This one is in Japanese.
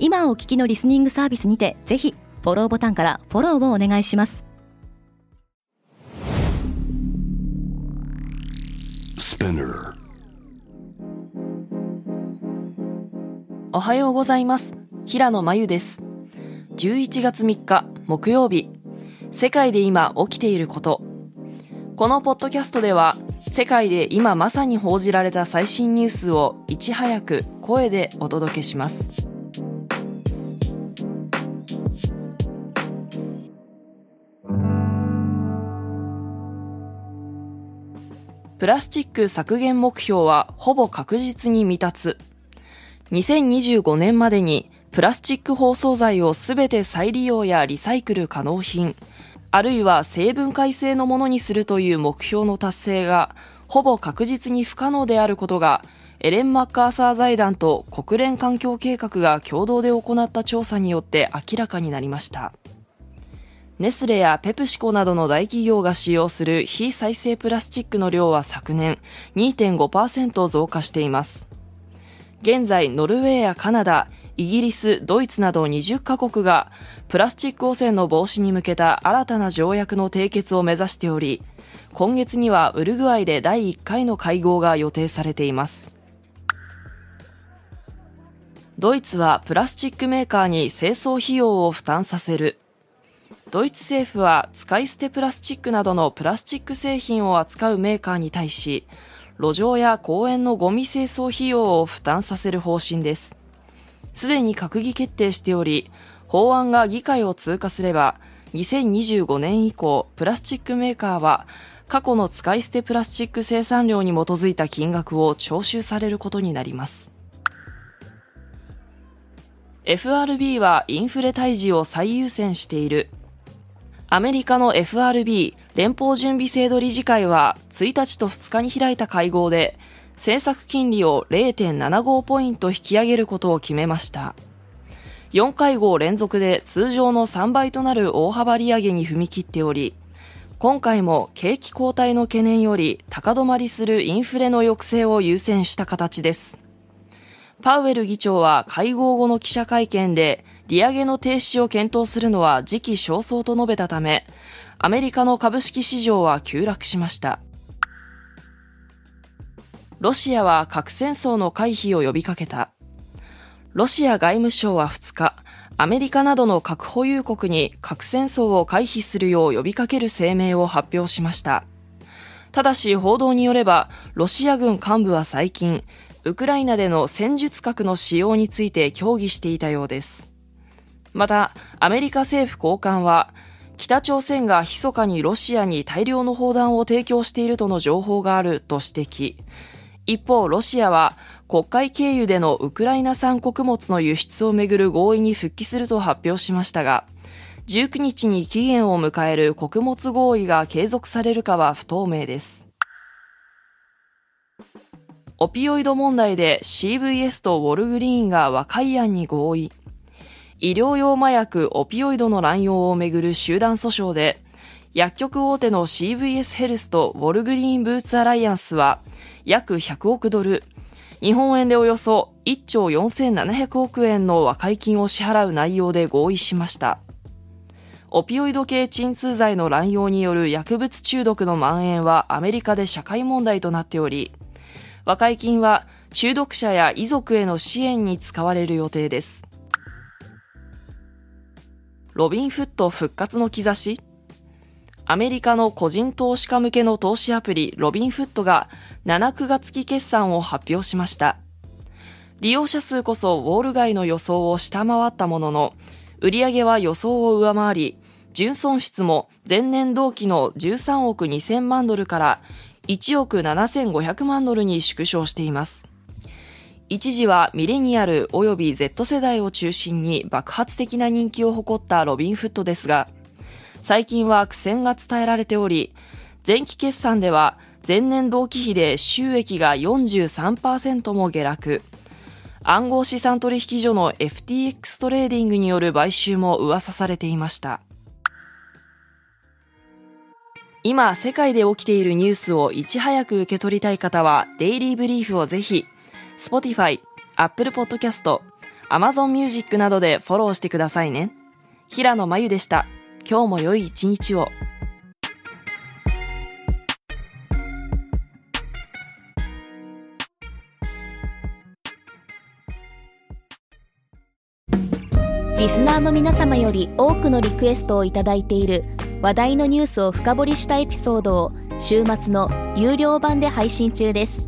今お聞きのリスニングサービスにてぜひフォローボタンからフォローをお願いします。おはようございます。平野真由です。11月3日木曜日。世界で今起きていること。このポッドキャストでは世界で今まさに報じられた最新ニュースをいち早く声でお届けしますプラスチック削減目標はほぼ確実に未達。2025年までにプラスチック包装材をすべて再利用やリサイクル可能品、あるいは成分解性のものにするという目標の達成がほぼ確実に不可能であることがエレン・マッカーサー財団と国連環境計画が共同で行った調査によって明らかになりました。ネスレやペプシコなどの大企業が使用する非再生プラスチックの量は昨年2.5%増加しています。現在、ノルウェーやカナダ、イギリス、ドイツなど20カ国がプラスチック汚染の防止に向けた新たな条約の締結を目指しており、今月にはウルグアイで第1回の会合が予定されています。ドイツはプラスチックメーカーに清掃費用を負担させる。ドイツ政府は使い捨てプラスチックなどのプラスチック製品を扱うメーカーに対し、路上や公園のゴミ清掃費用を負担させる方針です。すでに閣議決定しており、法案が議会を通過すれば、2025年以降、プラスチックメーカーは、過去の使い捨てプラスチック生産量に基づいた金額を徴収されることになります。FRB はインフレ退治を最優先している。アメリカの FRB 連邦準備制度理事会は1日と2日に開いた会合で政策金利を0.75ポイント引き上げることを決めました。4会合連続で通常の3倍となる大幅利上げに踏み切っており、今回も景気後退の懸念より高止まりするインフレの抑制を優先した形です。パウエル議長は会合後の記者会見で利上げの停止を検討するのは時期尚早と述べたため、アメリカの株式市場は急落しました。ロシアは核戦争の回避を呼びかけた。ロシア外務省は2日、アメリカなどの核保有国に核戦争を回避するよう呼びかける声明を発表しました。ただし報道によれば、ロシア軍幹部は最近、ウクライナでの戦術核の使用について協議していたようです。また、アメリカ政府高官は、北朝鮮が密かにロシアに大量の砲弾を提供しているとの情報があると指摘。一方、ロシアは、国会経由でのウクライナ産穀物の輸出をめぐる合意に復帰すると発表しましたが、19日に期限を迎える穀物合意が継続されるかは不透明です。オピオイド問題で CVS とウォルグリーンが和解案に合意。医療用麻薬オピオイドの乱用をめぐる集団訴訟で、薬局大手の CVS ヘルスとウォルグリーンブーツアライアンスは、約100億ドル、日本円でおよそ1兆4700億円の和解金を支払う内容で合意しました。オピオイド系鎮痛剤の乱用による薬物中毒の蔓延はアメリカで社会問題となっており、和解金は中毒者や遺族への支援に使われる予定です。ロビンフット復活の兆し？アメリカの個人投資家向けの投資アプリロビンフットが7、9月期決算を発表しました。利用者数こそウォール街の予想を下回ったものの、売上は予想を上回り、純損失も前年同期の13億2000万ドルから1億7500万ドルに縮小しています。一時はミレニアル及び Z 世代を中心に爆発的な人気を誇ったロビンフッドですが、最近は苦戦が伝えられており、前期決算では前年同期比で収益が43%も下落。暗号資産取引所の FTX トレーディングによる買収も噂されていました。今、世界で起きているニュースをいち早く受け取りたい方は、デイリーブリーフをぜひ、Spotify、Apple Podcast、Amazon Music などでフォローしてくださいね。平野真由でした。今日も良い一日を。リスナーの皆様より多くのリクエストをいただいている話題のニュースを深掘りしたエピソードを週末の有料版で配信中です